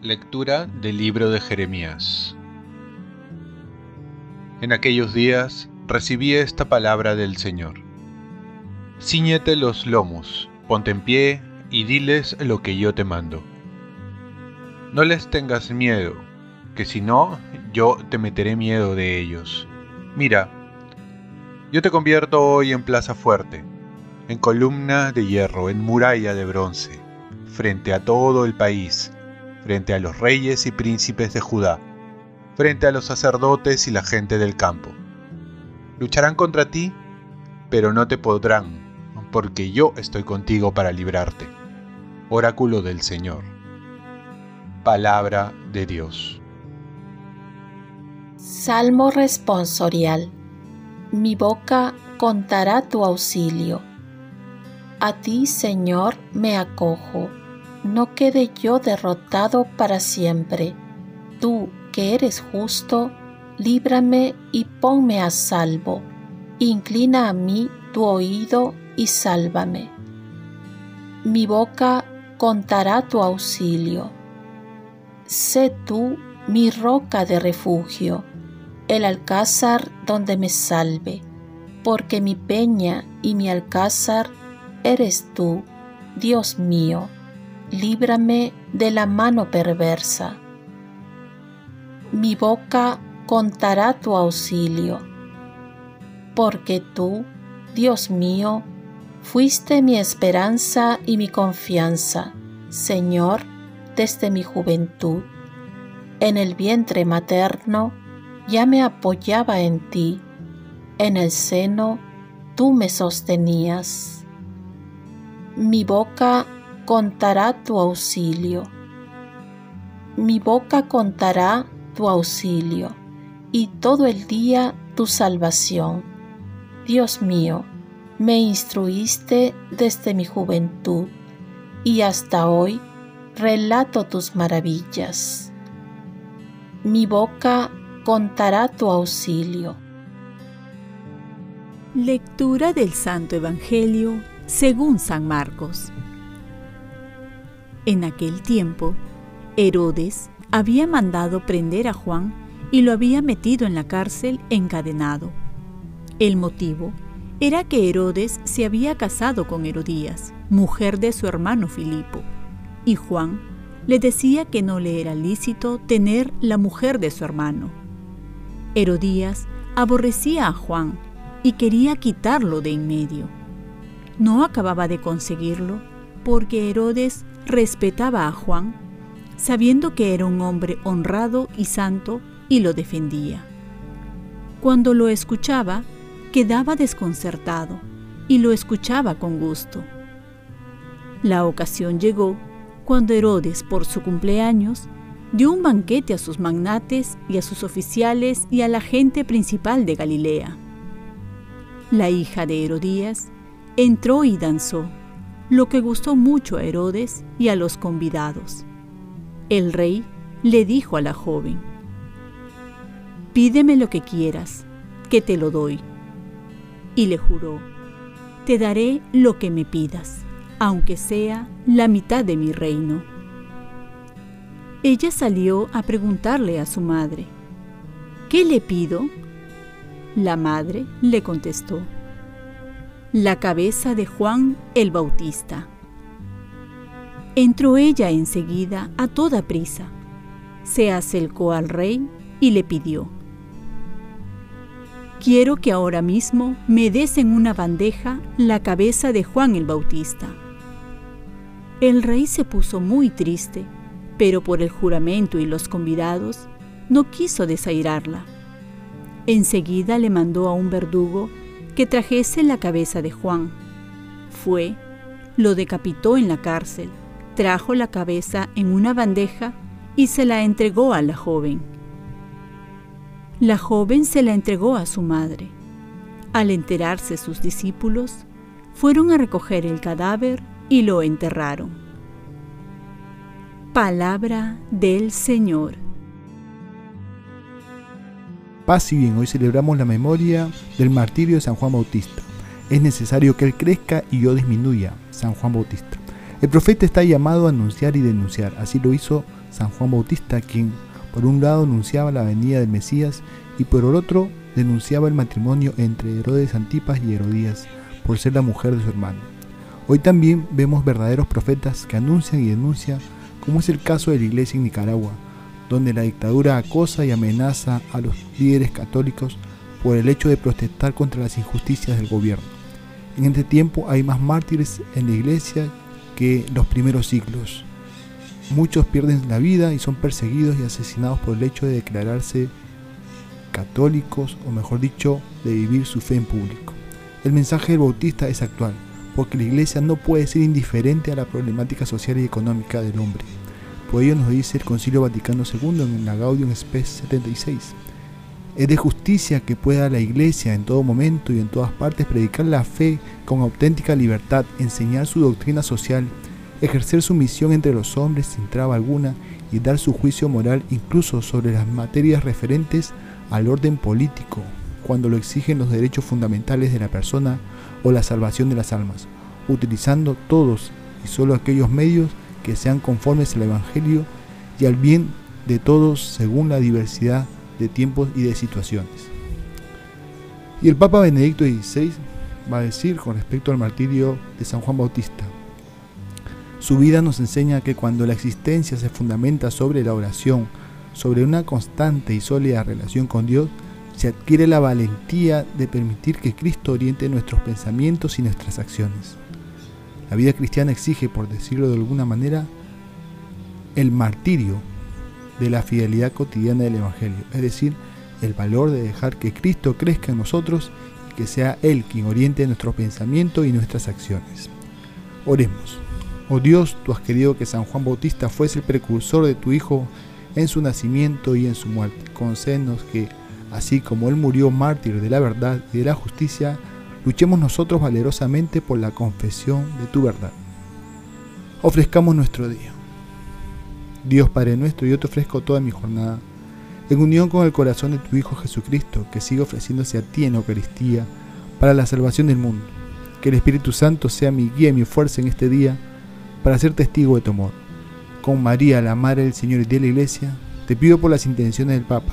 Lectura del libro de Jeremías En aquellos días recibí esta palabra del Señor. Cíñete los lomos, ponte en pie y diles lo que yo te mando. No les tengas miedo, que si no, yo te meteré miedo de ellos. Mira, yo te convierto hoy en plaza fuerte, en columna de hierro, en muralla de bronce, frente a todo el país frente a los reyes y príncipes de Judá, frente a los sacerdotes y la gente del campo. Lucharán contra ti, pero no te podrán, porque yo estoy contigo para librarte. Oráculo del Señor. Palabra de Dios. Salmo responsorial. Mi boca contará tu auxilio. A ti, Señor, me acojo no quede yo derrotado para siempre. Tú, que eres justo, líbrame y ponme a salvo. Inclina a mí tu oído y sálvame. Mi boca contará tu auxilio. Sé tú mi roca de refugio, el alcázar donde me salve, porque mi peña y mi alcázar eres tú, Dios mío líbrame de la mano perversa. Mi boca contará tu auxilio, porque tú, Dios mío, fuiste mi esperanza y mi confianza, Señor, desde mi juventud. En el vientre materno ya me apoyaba en ti, en el seno tú me sostenías. Mi boca contará tu auxilio. Mi boca contará tu auxilio y todo el día tu salvación. Dios mío, me instruiste desde mi juventud y hasta hoy relato tus maravillas. Mi boca contará tu auxilio. Lectura del Santo Evangelio según San Marcos. En aquel tiempo, Herodes había mandado prender a Juan y lo había metido en la cárcel encadenado. El motivo era que Herodes se había casado con Herodías, mujer de su hermano Filipo, y Juan le decía que no le era lícito tener la mujer de su hermano. Herodías aborrecía a Juan y quería quitarlo de en medio. No acababa de conseguirlo porque Herodes respetaba a Juan, sabiendo que era un hombre honrado y santo y lo defendía. Cuando lo escuchaba, quedaba desconcertado y lo escuchaba con gusto. La ocasión llegó cuando Herodes, por su cumpleaños, dio un banquete a sus magnates y a sus oficiales y a la gente principal de Galilea. La hija de Herodías entró y danzó lo que gustó mucho a Herodes y a los convidados. El rey le dijo a la joven, Pídeme lo que quieras, que te lo doy. Y le juró, Te daré lo que me pidas, aunque sea la mitad de mi reino. Ella salió a preguntarle a su madre, ¿qué le pido? La madre le contestó, la cabeza de Juan el Bautista. Entró ella enseguida a toda prisa, se acercó al rey y le pidió, Quiero que ahora mismo me des en una bandeja la cabeza de Juan el Bautista. El rey se puso muy triste, pero por el juramento y los convidados no quiso desairarla. Enseguida le mandó a un verdugo que trajese la cabeza de Juan. Fue, lo decapitó en la cárcel, trajo la cabeza en una bandeja y se la entregó a la joven. La joven se la entregó a su madre. Al enterarse sus discípulos, fueron a recoger el cadáver y lo enterraron. Palabra del Señor. Paz y bien, hoy celebramos la memoria del martirio de San Juan Bautista. Es necesario que Él crezca y yo disminuya, San Juan Bautista. El profeta está llamado a anunciar y denunciar, así lo hizo San Juan Bautista, quien por un lado anunciaba la venida del Mesías y por el otro denunciaba el matrimonio entre Herodes Antipas y Herodías por ser la mujer de su hermano. Hoy también vemos verdaderos profetas que anuncian y denuncian, como es el caso de la iglesia en Nicaragua, donde la dictadura acosa y amenaza a los líderes católicos por el hecho de protestar contra las injusticias del gobierno. En este tiempo hay más mártires en la iglesia que los primeros siglos. Muchos pierden la vida y son perseguidos y asesinados por el hecho de declararse católicos o mejor dicho, de vivir su fe en público. El mensaje del Bautista es actual, porque la iglesia no puede ser indiferente a la problemática social y económica del hombre. Por ello nos dice el Concilio Vaticano II en la Gaudium Spes 76. Es de justicia que pueda la iglesia en todo momento y en todas partes predicar la fe con auténtica libertad, enseñar su doctrina social, ejercer su misión entre los hombres sin traba alguna y dar su juicio moral incluso sobre las materias referentes al orden político, cuando lo exigen los derechos fundamentales de la persona o la salvación de las almas, utilizando todos y solo aquellos medios que sean conformes al Evangelio y al bien de todos según la diversidad de tiempos y de situaciones. Y el Papa Benedicto XVI va a decir con respecto al martirio de San Juan Bautista. Su vida nos enseña que cuando la existencia se fundamenta sobre la oración, sobre una constante y sólida relación con Dios, se adquiere la valentía de permitir que Cristo oriente nuestros pensamientos y nuestras acciones. La vida cristiana exige, por decirlo de alguna manera, el martirio de la fidelidad cotidiana del Evangelio, es decir, el valor de dejar que Cristo crezca en nosotros y que sea Él quien oriente nuestro pensamiento y nuestras acciones. Oremos. Oh Dios, tú has querido que San Juan Bautista fuese el precursor de tu Hijo en su nacimiento y en su muerte. Concédenos que, así como Él murió mártir de la verdad y de la justicia, luchemos nosotros valerosamente por la confesión de tu verdad. Ofrezcamos nuestro día. Dios Padre nuestro, yo te ofrezco toda mi jornada, en unión con el corazón de tu Hijo Jesucristo, que sigue ofreciéndose a ti en Eucaristía, para la salvación del mundo. Que el Espíritu Santo sea mi guía y mi fuerza en este día, para ser testigo de tu amor con María, la Madre del Señor y de la Iglesia, te pido por las intenciones del Papa.